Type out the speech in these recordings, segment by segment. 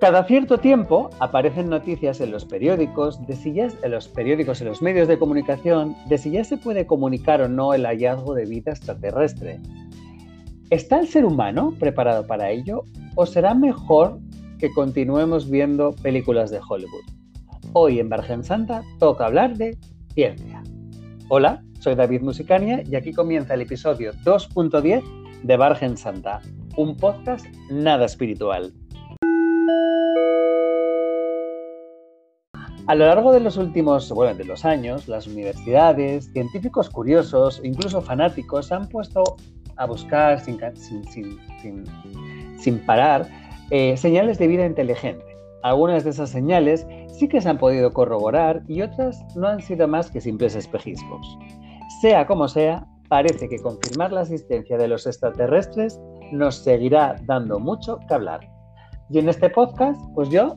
Cada cierto tiempo aparecen noticias en los periódicos, de si ya, en los periódicos, en los medios de comunicación, de si ya se puede comunicar o no el hallazgo de vida extraterrestre. ¿Está el ser humano preparado para ello o será mejor que continuemos viendo películas de Hollywood? Hoy en Virgen Santa toca hablar de ciencia. Hola, soy David Musicania y aquí comienza el episodio 2.10 de Virgen Santa, un podcast nada espiritual. A lo largo de los últimos, bueno, de los años, las universidades, científicos curiosos, incluso fanáticos, han puesto a buscar sin, sin, parar eh, señales de vida inteligente. Algunas de esas señales sí que se han podido corroborar y otras no han sido más que simples espejismos. Sea como sea, parece que confirmar la existencia de los extraterrestres nos seguirá dando mucho que hablar. Y en este podcast, pues yo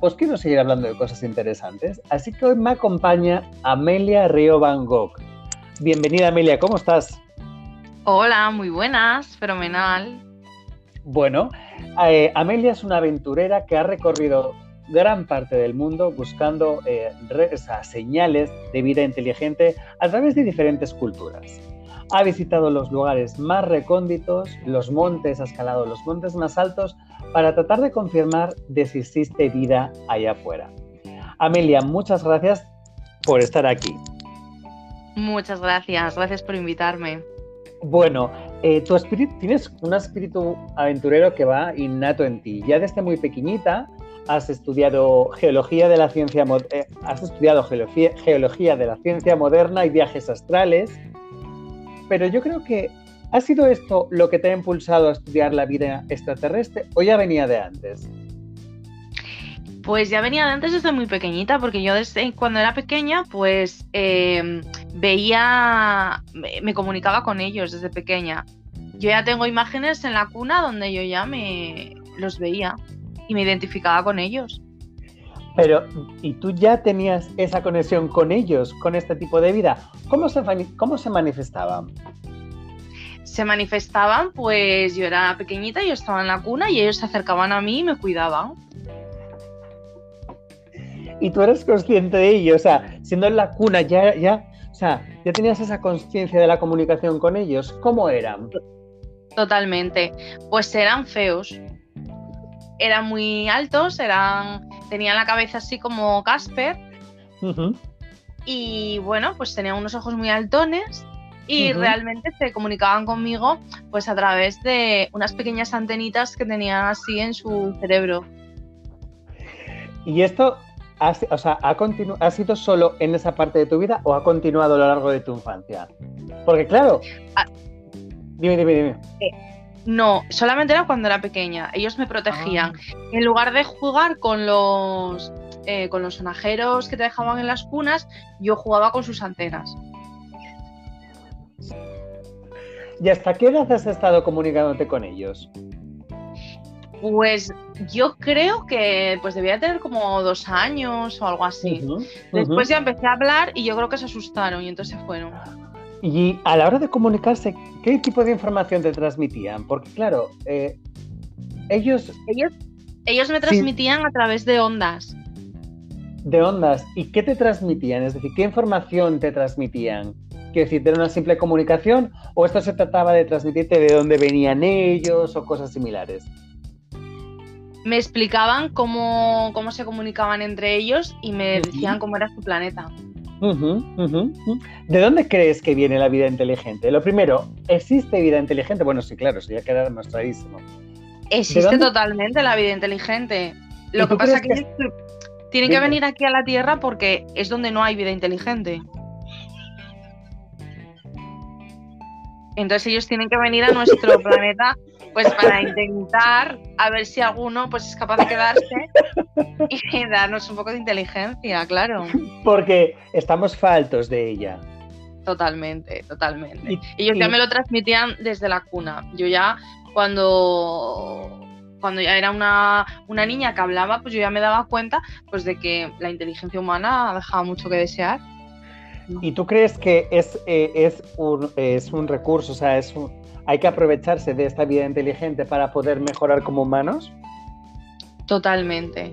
pues quiero seguir hablando de cosas interesantes. Así que hoy me acompaña Amelia Río Van Gogh. Bienvenida Amelia, ¿cómo estás? Hola, muy buenas, fenomenal. Bueno, eh, Amelia es una aventurera que ha recorrido gran parte del mundo buscando eh, señales de vida inteligente a través de diferentes culturas. Ha visitado los lugares más recónditos, los montes, ha escalado los montes más altos para tratar de confirmar de si existe vida allá afuera. Amelia, muchas gracias por estar aquí. Muchas gracias, gracias por invitarme. Bueno, eh, tu espíritu, tienes un espíritu aventurero que va innato en ti. Ya desde muy pequeñita has estudiado geología de la ciencia, eh, has estudiado geología de la ciencia moderna y viajes astrales. Pero yo creo que ¿Ha sido esto lo que te ha impulsado a estudiar la vida extraterrestre o ya venía de antes? Pues ya venía de antes desde muy pequeñita, porque yo desde cuando era pequeña, pues em, veía, me, comunicaba con ellos desde pequeña. Yo ya tengo imágenes en la cuna donde yo ya me los veía y me identificaba con ellos. Pero, ¿y tú ya tenías esa conexión con ellos, con este tipo de vida? ¿Cómo se, cómo se manifestaban? Se manifestaban, pues yo era pequeñita, yo estaba en la cuna y ellos se acercaban a mí y me cuidaban. Y tú eres consciente de ello, o sea, siendo en la cuna ya, ya, o sea, ya tenías esa conciencia de la comunicación con ellos. ¿Cómo eran? Totalmente. Pues eran feos. Eran muy altos, eran, tenían la cabeza así como Casper. Y bueno, pues tenían unos ojos muy altones y realmente se comunicaban conmigo pues a través de unas pequeñas antenitas que tenían así en su cerebro. ¿Y esto ha, o sea, ha, ha sido solo en esa parte de tu vida o ha continuado a lo largo de tu infancia? Porque claro... Ah. dime, dime, dime. Eh, no, solamente era cuando era pequeña. Ellos me protegían. Ah. En lugar de jugar con los, eh, con los sonajeros que te dejaban en las cunas, yo jugaba con sus antenas. ¿Y hasta qué edad has estado comunicándote con ellos? Pues yo creo que pues debía tener como dos años o algo así. Después ya empecé a hablar y yo creo que se asustaron y entonces se fueron. Y a la hora de comunicarse, ¿qué tipo de información te transmitían? Porque claro, eh, ellos... ellos... Ellos me transmitían a través de ondas. De ondas. ¿Y qué te transmitían? Es decir, ¿qué información te transmitían? Quiero decir, ¿era una simple comunicación o esto se trataba de transmitirte de dónde venían ellos o cosas similares? Me explicaban cómo, se comunicaban entre ellos y me decían cómo era su planeta. ¿De dónde crees que viene la vida inteligente? Lo primero, ¿existe vida inteligente? Bueno, sí, claro, eso ya queda demostradísimo. Existe totalmente la vida inteligente. Lo que pasa es que, tienen que venir aquí a la Tierra porque es donde no hay vida inteligente. Entonces ellos tienen que venir a nuestro planeta pues para intentar a ver si alguno pues es capaz de quedarse y darnos un poco de inteligencia, claro. Porque estamos faltos de ella. Totalmente, totalmente. ellos ya me lo transmitían desde la cuna. Yo ya cuando cuando ya era una, una, niña que hablaba, pues yo ya me daba cuenta pues de que la inteligencia humana dejaba mucho que desear. ¿Y tú crees que es, eh, es, un, es un recurso, o sea, es hay que aprovecharse de esta vida inteligente para poder mejorar como humanos? Totalmente.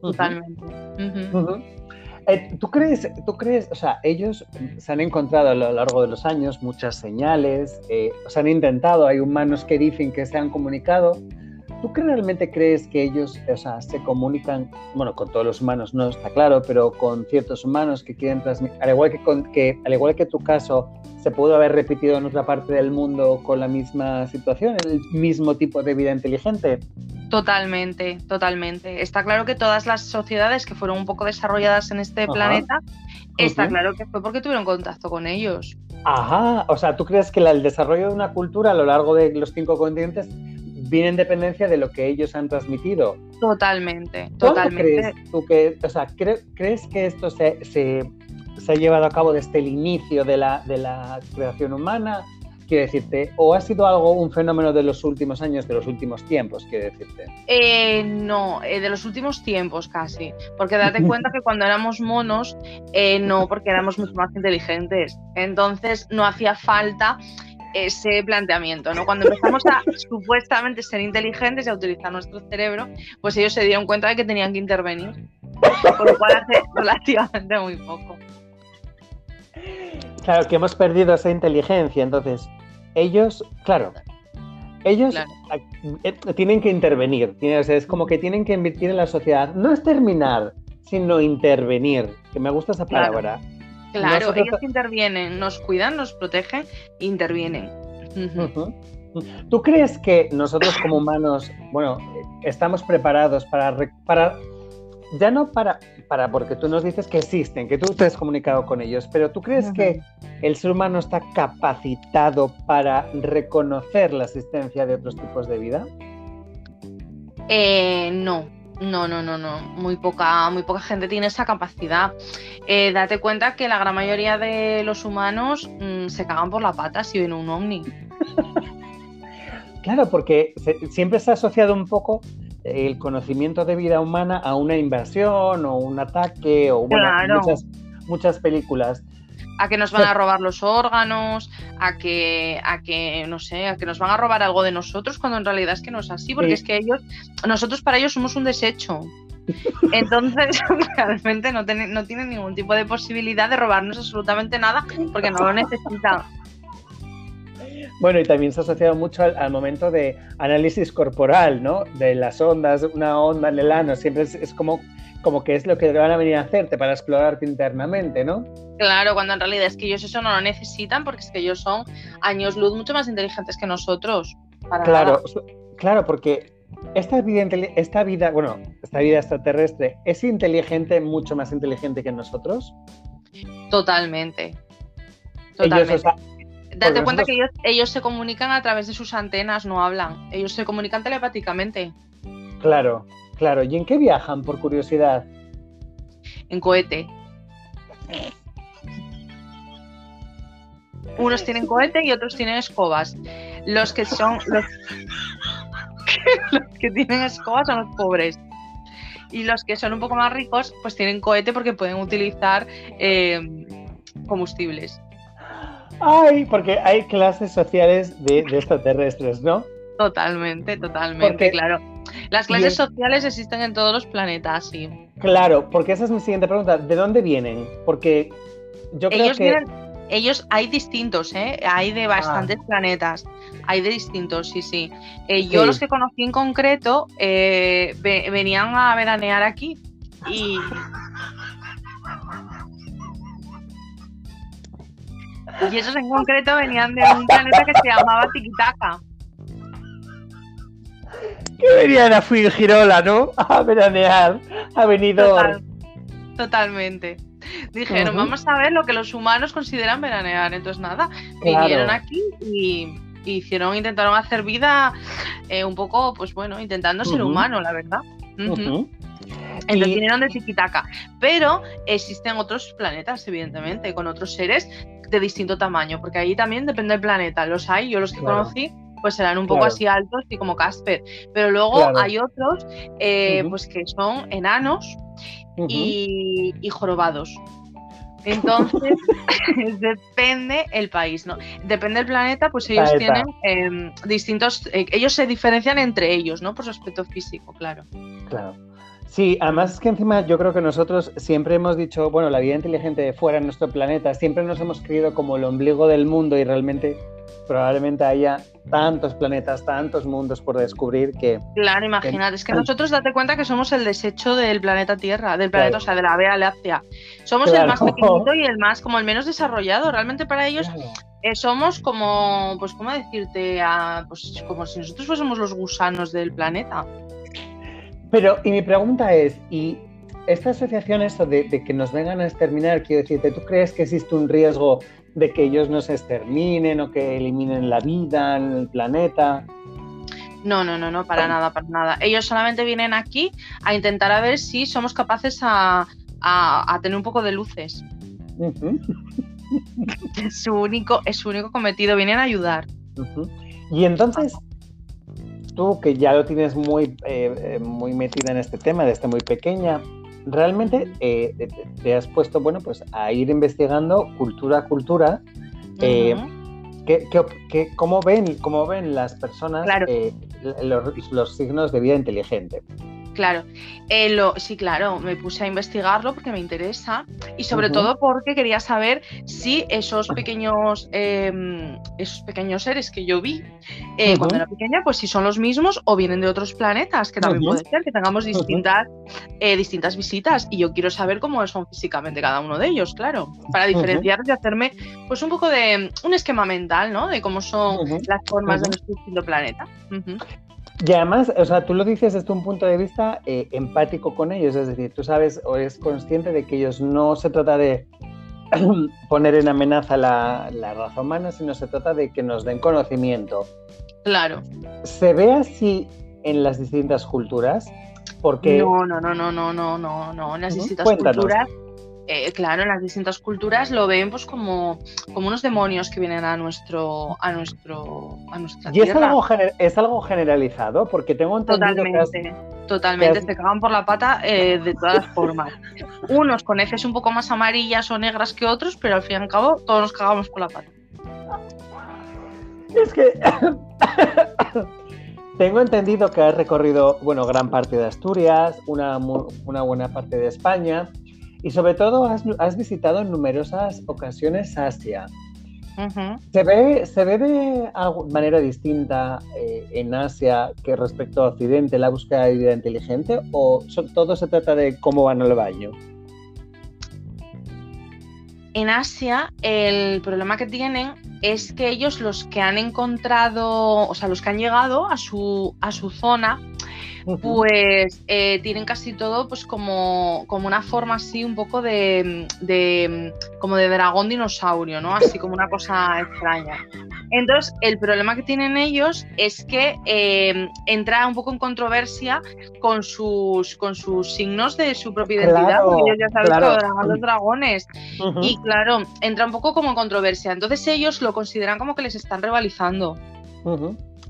Totalmente. Eh, ¿Tú crees, tú crees, o sea, ellos se han encontrado a lo largo de los años muchas señales, eh, se han intentado, hay humanos que dicen que se han comunicado. ¿Tú realmente crees que ellos, o sea, se comunican, bueno, con todos los humanos no está claro, pero con ciertos humanos que quieren transmitir, al igual que, con, que, al igual que tu caso, se pudo haber repetido en otra parte del mundo con la misma situación, el mismo tipo de vida inteligente? Totalmente, totalmente. Está claro que todas las sociedades que fueron un poco desarrolladas en este planeta, está claro que fue porque tuvieron contacto con ellos. Ajá, o sea, ¿tú crees que el desarrollo de una cultura a lo largo de los cinco continentes viene en dependencia de lo que ellos han transmitido? Totalmente, totalmente. Crees tú que, o sea, crees que esto se, se, ha llevado a cabo desde el inicio de la, de la creación humana? quiero decirte, o ha sido algo, un fenómeno de los últimos años, de los últimos tiempos, quiero decirte. Eh, no, eh, de los últimos tiempos casi, porque date cuenta que cuando éramos monos, eh, no, porque éramos mucho más inteligentes, entonces no hacía falta ese planteamiento, ¿no? Cuando empezamos a supuestamente ser inteligentes y a utilizar nuestro cerebro, pues ellos se dieron cuenta de que tenían que intervenir, por lo cual hace relativamente muy poco. Claro, que hemos perdido esa inteligencia, entonces ellos, claro, ellos eh, tienen que intervenir, es como que tienen que invertir en la sociedad, no es terminar, sino intervenir, que me gusta esa palabra. Claro, ellos intervienen, nos cuidan, nos protegen, intervienen. ¿Tú crees que nosotros como humanos, bueno, estamos preparados para, para ya no para, para, porque tú nos dices que existen, que tú te has comunicado con ellos, pero ¿tú crees que el ser humano está capacitado para reconocer la existencia de otros tipos de vida? Eh, no, no, no, no, no. Muy poca, muy poca gente tiene esa capacidad. Eh, date cuenta que la gran mayoría de los humanos mm, se cagan por la pata si ven un ovni. claro, porque siempre se ha asociado un poco el conocimiento de vida humana a una invasión o un ataque o muchas, muchas películas a que nos van a robar los órganos, a que, a que, no sé, a que nos van a robar algo de nosotros, cuando en realidad es que no es así, porque es que ellos, nosotros para ellos somos un desecho. Entonces, realmente no, no tienen ningún tipo de posibilidad de robarnos absolutamente nada, porque no lo necesitan. Bueno, y también se ha asociado mucho al, momento de análisis corporal, ¿no? De las ondas, una onda en el ano, siempre es, como, como que es lo que van a venir a hacerte para explorarte internamente, ¿no? Claro, cuando en realidad es que ellos eso no lo necesitan porque es que ellos son años luz mucho más inteligentes que nosotros. claro, claro, porque esta vida, esta vida, bueno, esta vida extraterrestre es inteligente, mucho más inteligente que nosotros. Totalmente. Totalmente. Date cuenta que ellos, se comunican a través de sus antenas, no hablan. Ellos se comunican telepáticamente. Claro, claro. ¿Y en qué viajan, por curiosidad? En cohete. Unos tienen cohete y otros tienen escobas. Los que son. Los, que tienen escobas son los pobres. Y los que son un poco más ricos, pues tienen cohete porque pueden utilizar eh, combustibles. Ay, porque hay clases sociales de, extraterrestres, ¿no? Totalmente, totalmente, claro. Las clases sociales existen en todos los planetas, sí. Claro, porque esa es mi siguiente pregunta. ¿De dónde vienen? Porque yo creo ellos que... Vienen, ellos hay distintos, ¿eh? Hay de bastantes ah. planetas. Hay de distintos, sí, sí. Eh, yo los que conocí en concreto eh, venían a veranear aquí y... Y esos en concreto venían de un planeta que se llamaba Tikitaka. Que venían a Girola, ¿no? A veranear, a venido. totalmente. Dijeron, vamos a ver lo que los humanos consideran veranear. Entonces, nada, vinieron aquí y, hicieron, intentaron hacer vida eh, un poco, pues bueno, intentando ser humano, la verdad. Entonces vinieron de Tikitaka. Pero existen otros planetas, evidentemente, con otros seres de distinto tamaño, porque ahí también depende del planeta. Los hay, yo los que conocí, pues serán un poco así altos y como Casper. Pero luego hay otros, eh, pues que son enanos y, jorobados. Entonces, depende el país, ¿no? Depende del planeta, pues ellos tienen em, distintos, eh, ellos se diferencian entre ellos, ¿no? Por su aspecto físico, claro. Claro. Sí, además es que encima yo creo que nosotros siempre hemos dicho, bueno, la vida inteligente fuera de nuestro planeta, siempre nos hemos creído como el ombligo del mundo y realmente probablemente haya tantos planetas, tantos mundos por descubrir que... Claro, imagínate, es que nosotros date cuenta que somos el desecho del planeta Tierra, del planeta, o sea, de la Vía Láctea. Somos el más pequeñito y el más, como el menos desarrollado. Realmente para ellos eh, somos como, pues, ¿cómo decirte? pues como si nosotros fuésemos los gusanos del planeta. Pero, y mi pregunta es, ¿y esta asociación, esto de, de que nos vengan a exterminar, quiero decirte, ¿tú crees que existe un riesgo de que ellos nos exterminen o que eliminen la vida en el planeta. No, no, no, no, para nada, para nada. Ellos solamente vienen aquí a intentar a ver si somos capaces a, tener un poco de luces. es, su único, es su único cometido, vienen a ayudar. Y entonces, tú que ya lo tienes muy, eh, eh, muy metida en este tema desde muy pequeña, realmente eh, te has puesto, bueno, pues a ir investigando cultura a cultura. Eh, cómo, ven, ¿Cómo ven las personas eh, los, signos de vida inteligente? Claro, eh, sí, claro, me puse a investigarlo porque me interesa y sobre todo porque quería saber si esos pequeños, em, esos pequeños seres que yo vi eh, cuando era pequeña, pues si son los mismos o vienen de otros planetas, que también puede ser que tengamos distintas, eh, distintas visitas. Y yo quiero saber cómo son físicamente cada uno de ellos, claro, para diferenciar y hacerme pues un poco de un esquema mental, ¿no? De cómo son las formas de nuestro distinto planeta. Y además, o sea, tú lo dices desde un punto de vista eh, empático con ellos, es decir, tú sabes o eres consciente de que ellos no se trata de poner en amenaza la, raza humana, sino se trata de que nos den conocimiento. Claro. ¿Se ve así en las distintas culturas? Porque... No, no, no, no, no, no, no, no. En las distintas culturas eh, claro, en las distintas culturas lo ven pues como, como unos demonios que vienen a nuestro a nuestro a nuestra ¿Y es algo, es algo generalizado? Porque tengo entendido Totalmente, totalmente, se cagan por la pata eh, de todas las formas. Unos con heces un poco más amarillas o negras que otros, pero al fin y al cabo todos nos cagamos por la pata. Es que tengo entendido que has recorrido, bueno, gran parte de Asturias, una, una buena parte de España y sobre todo has, visitado en numerosas ocasiones Asia. ¿Se, ve, ¿Se ve de manera distinta eh, en Asia que respecto a Occidente la búsqueda de vida inteligente o todo se trata de cómo van al baño? En Asia el problema que tienen es que ellos los que han encontrado, o sea, los que han llegado a su, a su zona, pues eh, tienen casi todo pues como, como una forma así un poco de, como de dragón dinosaurio, ¿no? Así como una cosa extraña. Entonces, el problema que tienen ellos es que eh, entra un poco en controversia con sus, con sus signos de su propia identidad, porque ellos ya saben que los dragones. Y claro, entra un poco como en controversia. Entonces ellos lo consideran como que les están rivalizando.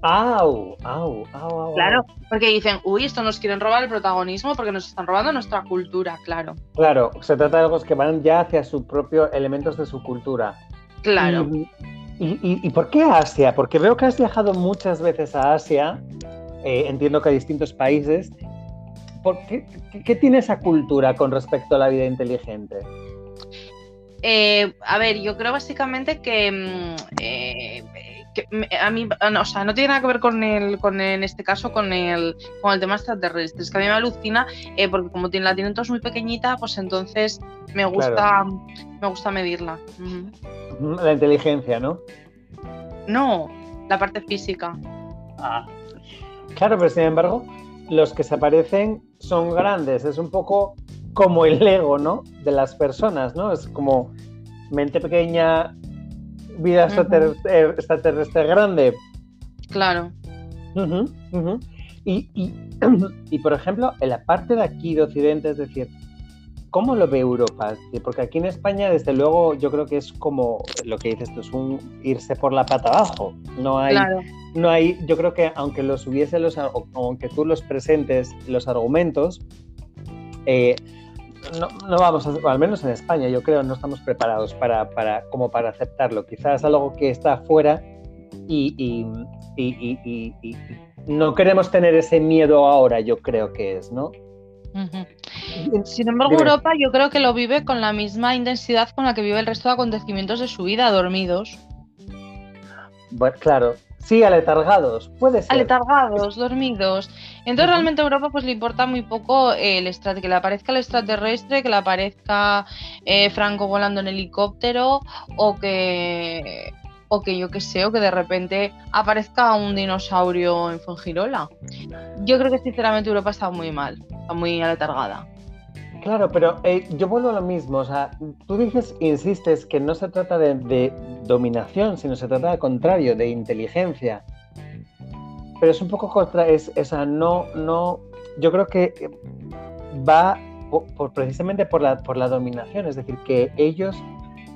Au, au, au, Claro, porque dicen, uy, esto nos quieren robar el protagonismo porque nos están robando nuestra cultura, claro. Claro, se trata de algo que van ya hacia su propio elementos de su cultura. Claro. ¿Y, y, por qué Asia? Porque veo que has viajado muchas veces a Asia, eh, entiendo que a distintos países. ¿Por qué, qué, tiene esa cultura con respecto a la vida inteligente? Eh, a ver, yo creo básicamente que mm, eh, a mí, o sea, no tiene nada que ver con el, con en este caso con el, con el tema extraterrestre. Es que a mí me alucina eh, porque como tiene, la tienen todos muy pequeñita, pues entonces me gusta, me gusta medirla. La inteligencia, ¿no? No, la parte física. Ah. Claro, pero sin embargo, los que se aparecen son grandes. Es un poco como el ego, ¿no? De las personas, ¿no? Es como mente pequeña, vida extraterrestre, grande. Claro. Y, por ejemplo, en la parte de aquí de Occidente, es decir, ¿cómo lo ve Europa? Porque aquí en España, desde luego, yo creo que es como lo que dices tú, es un irse por la pata abajo. No hay, no hay, yo creo que aunque los hubiese los, aunque tú los presentes los argumentos, eh, no, vamos, a, al menos en España, yo creo, no estamos preparados para, para como para aceptarlo. Quizás algo que está afuera y, y, no queremos tener ese miedo ahora, yo creo que es, ¿no? Sin embargo, Europa yo creo que lo vive con la misma intensidad con la que vive el resto de acontecimientos de su vida, dormidos. Bueno, claro, Sí, aletargados, puede ser. Aletargados, dormidos. Entonces realmente a Europa pues le importa muy poco el que le aparezca el extraterrestre, que le aparezca eh, Franco volando en helicóptero o que o que yo que sé, o que de repente aparezca un dinosaurio en Fongirola. Yo creo que sinceramente Europa está muy mal, está muy aletargada. Claro, pero eh, yo vuelvo a lo mismo. O sea, tú dices, insistes que no se trata de, dominación, sino se trata al contrario, de inteligencia. Pero es un poco contra, es, esa no, no, yo creo que va precisamente por la, por la dominación, es decir, que ellos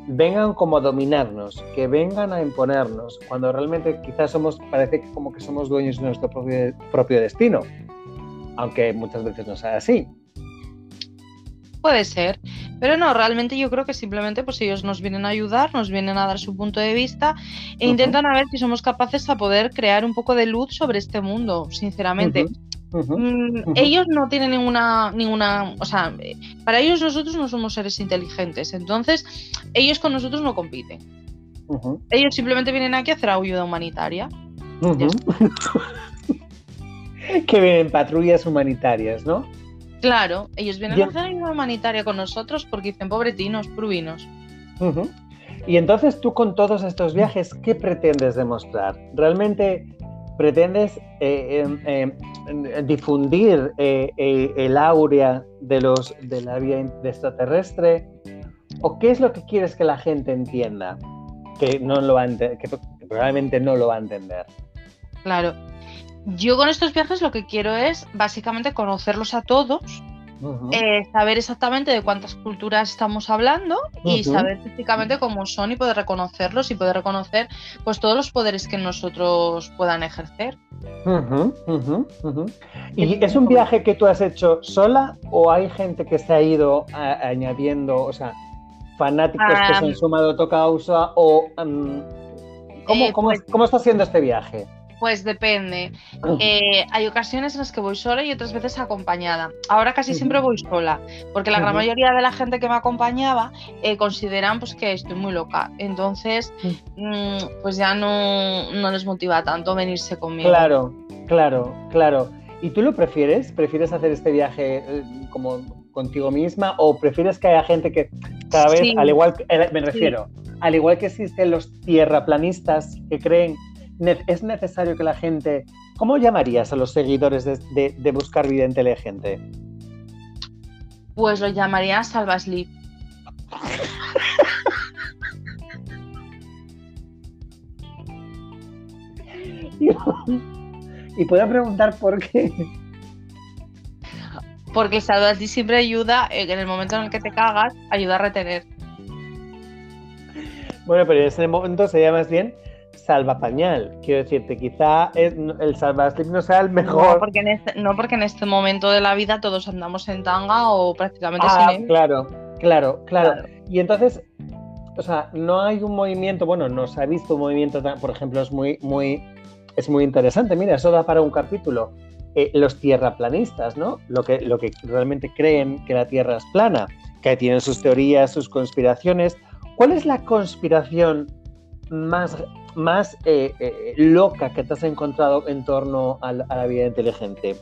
vengan como a dominarnos, que vengan a imponernos, cuando realmente quizás somos, parece como que somos dueños de nuestro propio destino, aunque muchas veces no sea así. Puede ser, pero no, realmente yo creo que simplemente pues ellos nos vienen a ayudar, nos vienen a dar su punto de vista e intentan a ver si somos capaces a poder crear un poco de luz sobre este mundo, sinceramente. Mm, ellos no tienen ninguna, ninguna, o sea, para ellos nosotros no somos seres inteligentes, entonces ellos con nosotros no compiten. Ellos simplemente vienen aquí a hacer ayuda humanitaria. que vienen patrullas humanitarias, ¿no? Claro, ellos vienen a hacer ayuda humanitaria con nosotros porque dicen pobretinos, pruvinos. Y entonces tú con todos estos viajes, ¿qué pretendes demostrar? ¿Realmente pretendes eh, em, em, difundir eh, eh, el áurea de, los, de la vida extraterrestre? ¿O qué es lo que quieres que la gente entienda? Que, no lo que probablemente no lo va a entender. Claro, yo con estos viajes lo que quiero es básicamente conocerlos a todos, eh, saber exactamente de cuántas culturas estamos hablando y saber físicamente cómo son y poder reconocerlos y poder reconocer pues todos los poderes que nosotros puedan ejercer. ¿Y es un viaje que tú has hecho sola o hay gente que se ha ido añadiendo, o sea, fanáticos que se han sumado a tu causa o... ¿cómo, eh, pues ¿Cómo está siendo este viaje? Pues depende. Oh. Eh, hay ocasiones en las que voy sola y otras veces acompañada. Ahora casi siempre voy sola, porque la gran mayoría de la gente que me acompañaba eh, consideran pues, que estoy muy loca. Entonces, mm, pues ya no, no les motiva tanto venirse conmigo. Claro, claro, claro. ¿Y tú lo prefieres? ¿Prefieres hacer este viaje eh, como contigo misma o prefieres que haya gente que cada vez, al igual, me refiero, al igual que existen los tierraplanistas que creen es necesario que la gente... ¿Cómo llamarías a los seguidores de, Buscar Vida Inteligente? Pues lo llamaría Salvaslip. y puedo preguntar por qué. Porque Salvaslip siempre ayuda, en el momento en el que te cagas, ayuda a retener. Bueno, pero en ese momento sería más bien salvapañal. Quiero decirte, quizá el salvaslip no sea el mejor. No porque, en este, no, porque en este momento de la vida todos andamos en tanga o prácticamente ah, sin Claro, claro, claro, Y entonces, o sea, no hay un movimiento, bueno, no se ha visto un movimiento, por ejemplo, es muy, muy, es muy interesante. Mira, eso da para un capítulo. Eh, los tierraplanistas, ¿no? Lo que, lo que realmente creen que la Tierra es plana, que tienen sus teorías, sus conspiraciones. ¿Cuál es la conspiración más más eh, eh, loca que te has encontrado en torno a la, vida inteligente?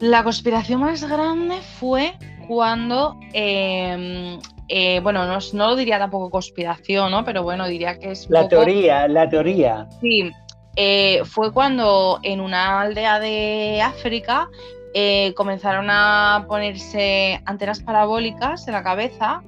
La conspiración más grande fue cuando, em, eh, bueno, no, lo diría tampoco conspiración, ¿no? Pero bueno, diría que es... La teoría, la teoría. Sí, fue cuando en una aldea de África comenzaron a ponerse antenas parabólicas en la cabeza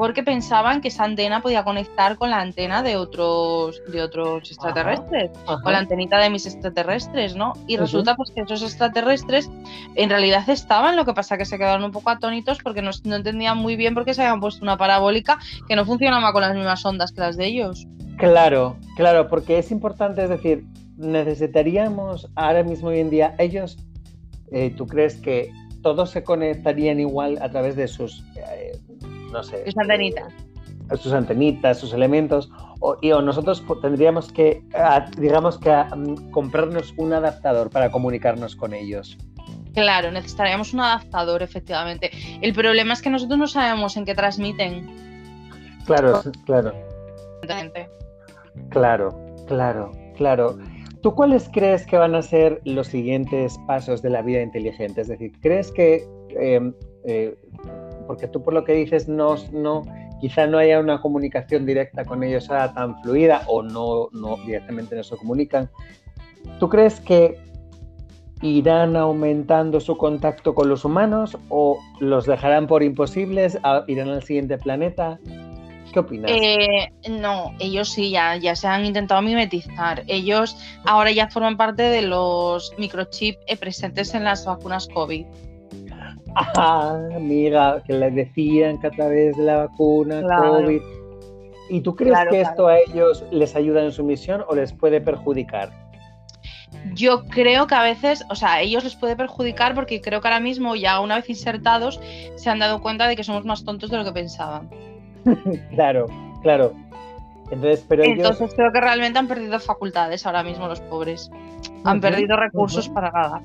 porque pensaban que esa antena podía conectar con la antena de otros, de otros extraterrestres, con la antenita de mis extraterrestres, ¿no? Y resulta pues que esos extraterrestres en realidad estaban, lo que pasa que se quedaron un poco atónitos porque no, entendían muy bien por qué se habían puesto una parabólica que no funcionaba con las mismas ondas que las de ellos. Claro, claro, porque es importante, es decir, necesitaríamos ahora mismo hoy en día, ellos, eh, ¿tú crees que todos se conectarían igual a través de sus, eh, no sé. Sus antenitas. Eh, sus antenitas, sus elementos. O, y o nosotros tendríamos que, digamos que, mm, comprarnos un adaptador para comunicarnos con ellos. Claro, necesitaríamos un adaptador, efectivamente. El problema es que nosotros no sabemos en qué transmiten. Claro, claro. Claro, claro, claro. ¿Tú cuáles crees que van a ser los siguientes pasos de la vida inteligente? Es decir, ¿crees que, em, eh, porque tú por lo que dices, no, no, quizá no haya una comunicación directa con ellos tan fluida o no, no directamente no se comunican, ¿tú crees que irán aumentando su contacto con los humanos o los dejarán por imposibles, irán al siguiente planeta? ¿Qué opinas? Eh, no, ellos sí, ya, ya se han intentado mimetizar. Ellos ahora ya forman parte de los microchips eh, presentes en las vacunas COVID. Ah, amiga, que les decían que a través de la vacuna COVID. ¿Y tú crees que esto a ellos les ayuda en su misión o les puede perjudicar? Yo creo que a veces, o sea, a ellos les puede perjudicar porque creo que ahora mismo, ya una vez insertados, se han dado cuenta de que somos más tontos de lo que pensaban. claro, claro. Entonces, pero Entonces creo que realmente han perdido facultades ahora mismo los pobres. Han perdido recursos para nada.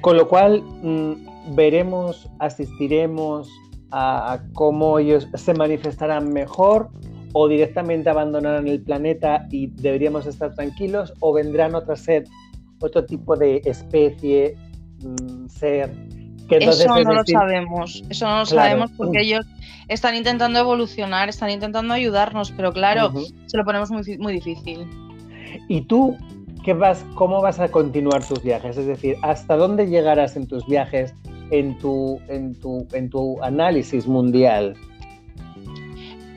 Con lo cual, mm, veremos, asistiremos a, cómo ellos se manifestarán mejor o directamente abandonarán el planeta y deberíamos estar tranquilos o vendrán otra ser, otro tipo de especie, mm, ser eso no lo sabemos, eso no lo sabemos porque ellos están intentando evolucionar, están intentando ayudarnos, pero claro, se lo ponemos muy, muy difícil. ¿Y tú qué vas, cómo vas a continuar tus viajes? Es decir, ¿hasta dónde llegarás en tus viajes, en tu, en tu, en tu análisis mundial?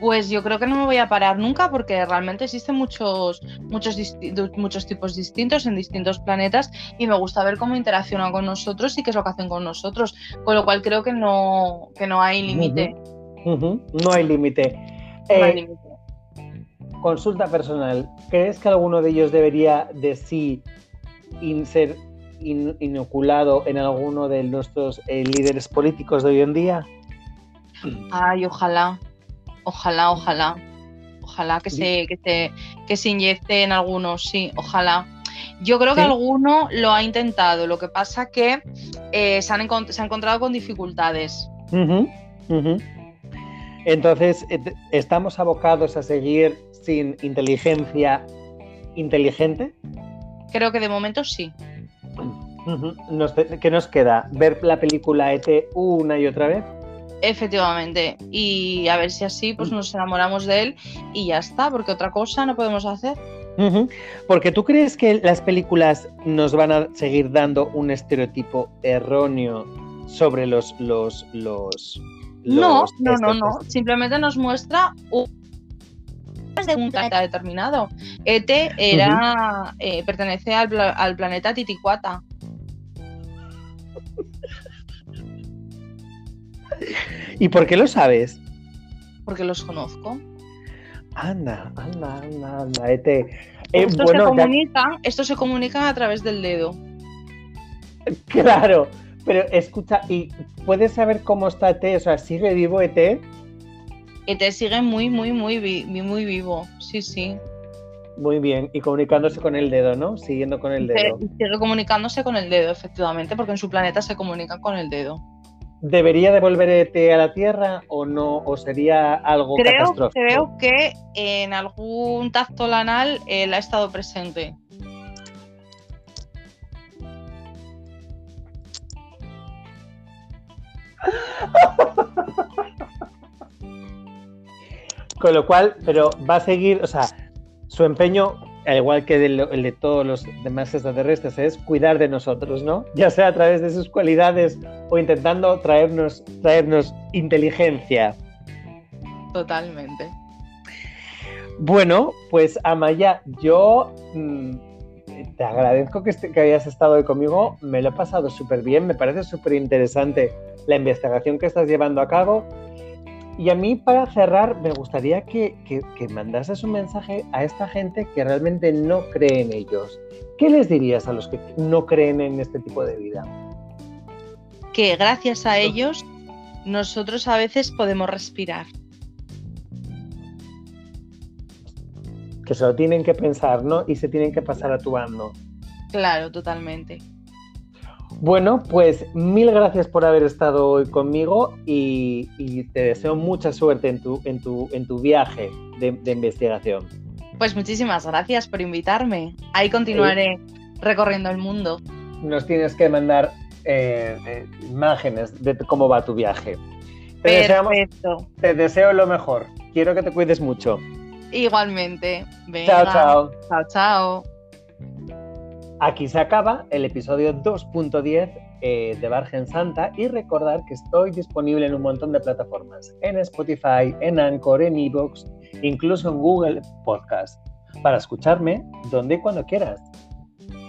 Pues yo creo que no me voy a parar nunca porque realmente existen muchos, muchos, muchos tipos distintos en distintos planetas y me gusta ver cómo interaccionan con nosotros y qué es lo que hacen con nosotros. Con lo cual creo que no, no hay límite. No hay límite. Eh, consulta personal. ¿Crees que alguno de ellos debería de sí inoculado en alguno de nuestros eh, líderes políticos de hoy en día? Ay, ojalá. Ojalá, ojalá. Ojalá que se, que se, que se inyecte en algunos, sí, ojalá. Yo creo que alguno lo ha intentado, lo que pasa que eh, se, han se encontrado con dificultades. Entonces, ¿estamos abocados a seguir sin inteligencia inteligente? Creo que de momento sí. ¿Qué nos queda? ¿Ver la película ET una y otra vez? Efectivamente. Y a ver si así pues nos enamoramos de él y ya está, porque otra cosa no podemos hacer. Porque tú crees que las películas nos van a seguir dando un estereotipo erróneo sobre los los los, no, no, no, no. Simplemente nos muestra un de un planeta determinado. ET era eh, pertenece al, al planeta Titicuata. ¿Y por qué lo sabes? Porque los conozco. Anda, anda, anda, anda, Ete. Eh, estos, se comunican, se comunican a través del dedo. Claro, pero escucha, ¿y puedes saber cómo está ET? O sea, ¿sigue vivo ET? ET sigue muy, muy, muy, muy vivo, sí, sí. Muy bien, y comunicándose con el dedo, ¿no? Siguiendo con el dedo. Sigue comunicándose con el dedo, efectivamente, porque en su planeta se comunican con el dedo. ¿Debería devolver ET a la Tierra o no? ¿O sería algo creo, catastrófico? Creo que en algún tacto lanal él ha estado presente. Con lo cual, pero va a seguir, o sea, su empeño al igual que el de todos los demás extraterrestres, es cuidar de nosotros, ¿no? Ya sea a través de sus cualidades o intentando traernos, traernos inteligencia. Totalmente. Bueno, pues Amaya, yo mm, te agradezco que, que, hayas estado hoy conmigo, me lo he pasado súper bien, me parece súper interesante la investigación que estás llevando a cabo y a mí, para cerrar, me gustaría que, que, mandases un mensaje a esta gente que realmente no cree en ellos. ¿Qué les dirías a los que no creen en este tipo de vida? que gracias a ellos nosotros a veces podemos respirar. Que se lo tienen que pensar, ¿no? Y se tienen que pasar a tu bando. Claro, totalmente. Bueno, pues mil gracias por haber estado hoy conmigo y, te deseo mucha suerte en tu, en tu, en tu viaje de, investigación. Pues muchísimas gracias por invitarme. Ahí continuaré recorriendo el mundo. Nos tienes que mandar eh, eh, imágenes de cómo va tu viaje. Te, Perfecto. te deseo lo mejor. Quiero que te cuides mucho. Igualmente. Chao, chao. Chao, chao. Aquí se acaba el episodio 2.10 eh, de Bargen Santa y recordar que estoy disponible en un montón de plataformas, en Spotify, en Anchor, en Evox, incluso en Google Podcast, para escucharme donde y cuando quieras.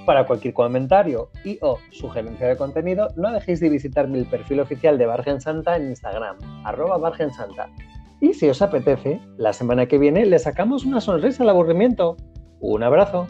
Para cualquier comentario y o sugerencia de contenido, no dejéis de visitar mi perfil oficial de Bargen Santa en Instagram, arroba Bargen Santa. Y si os apetece, la semana que viene le sacamos una sonrisa al aburrimiento. Un abrazo.